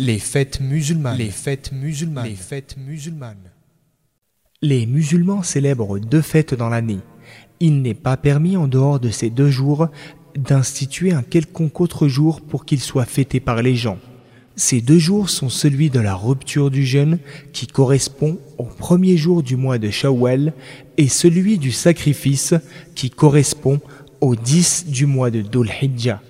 Les fêtes musulmanes. Les fêtes musulmanes. Les fêtes musulmanes. Les musulmans célèbrent deux fêtes dans l'année. Il n'est pas permis en dehors de ces deux jours d'instituer un quelconque autre jour pour qu'il soit fêté par les gens. Ces deux jours sont celui de la rupture du jeûne qui correspond au premier jour du mois de Shawwal et celui du sacrifice qui correspond au 10 du mois de Dhul Hijjah.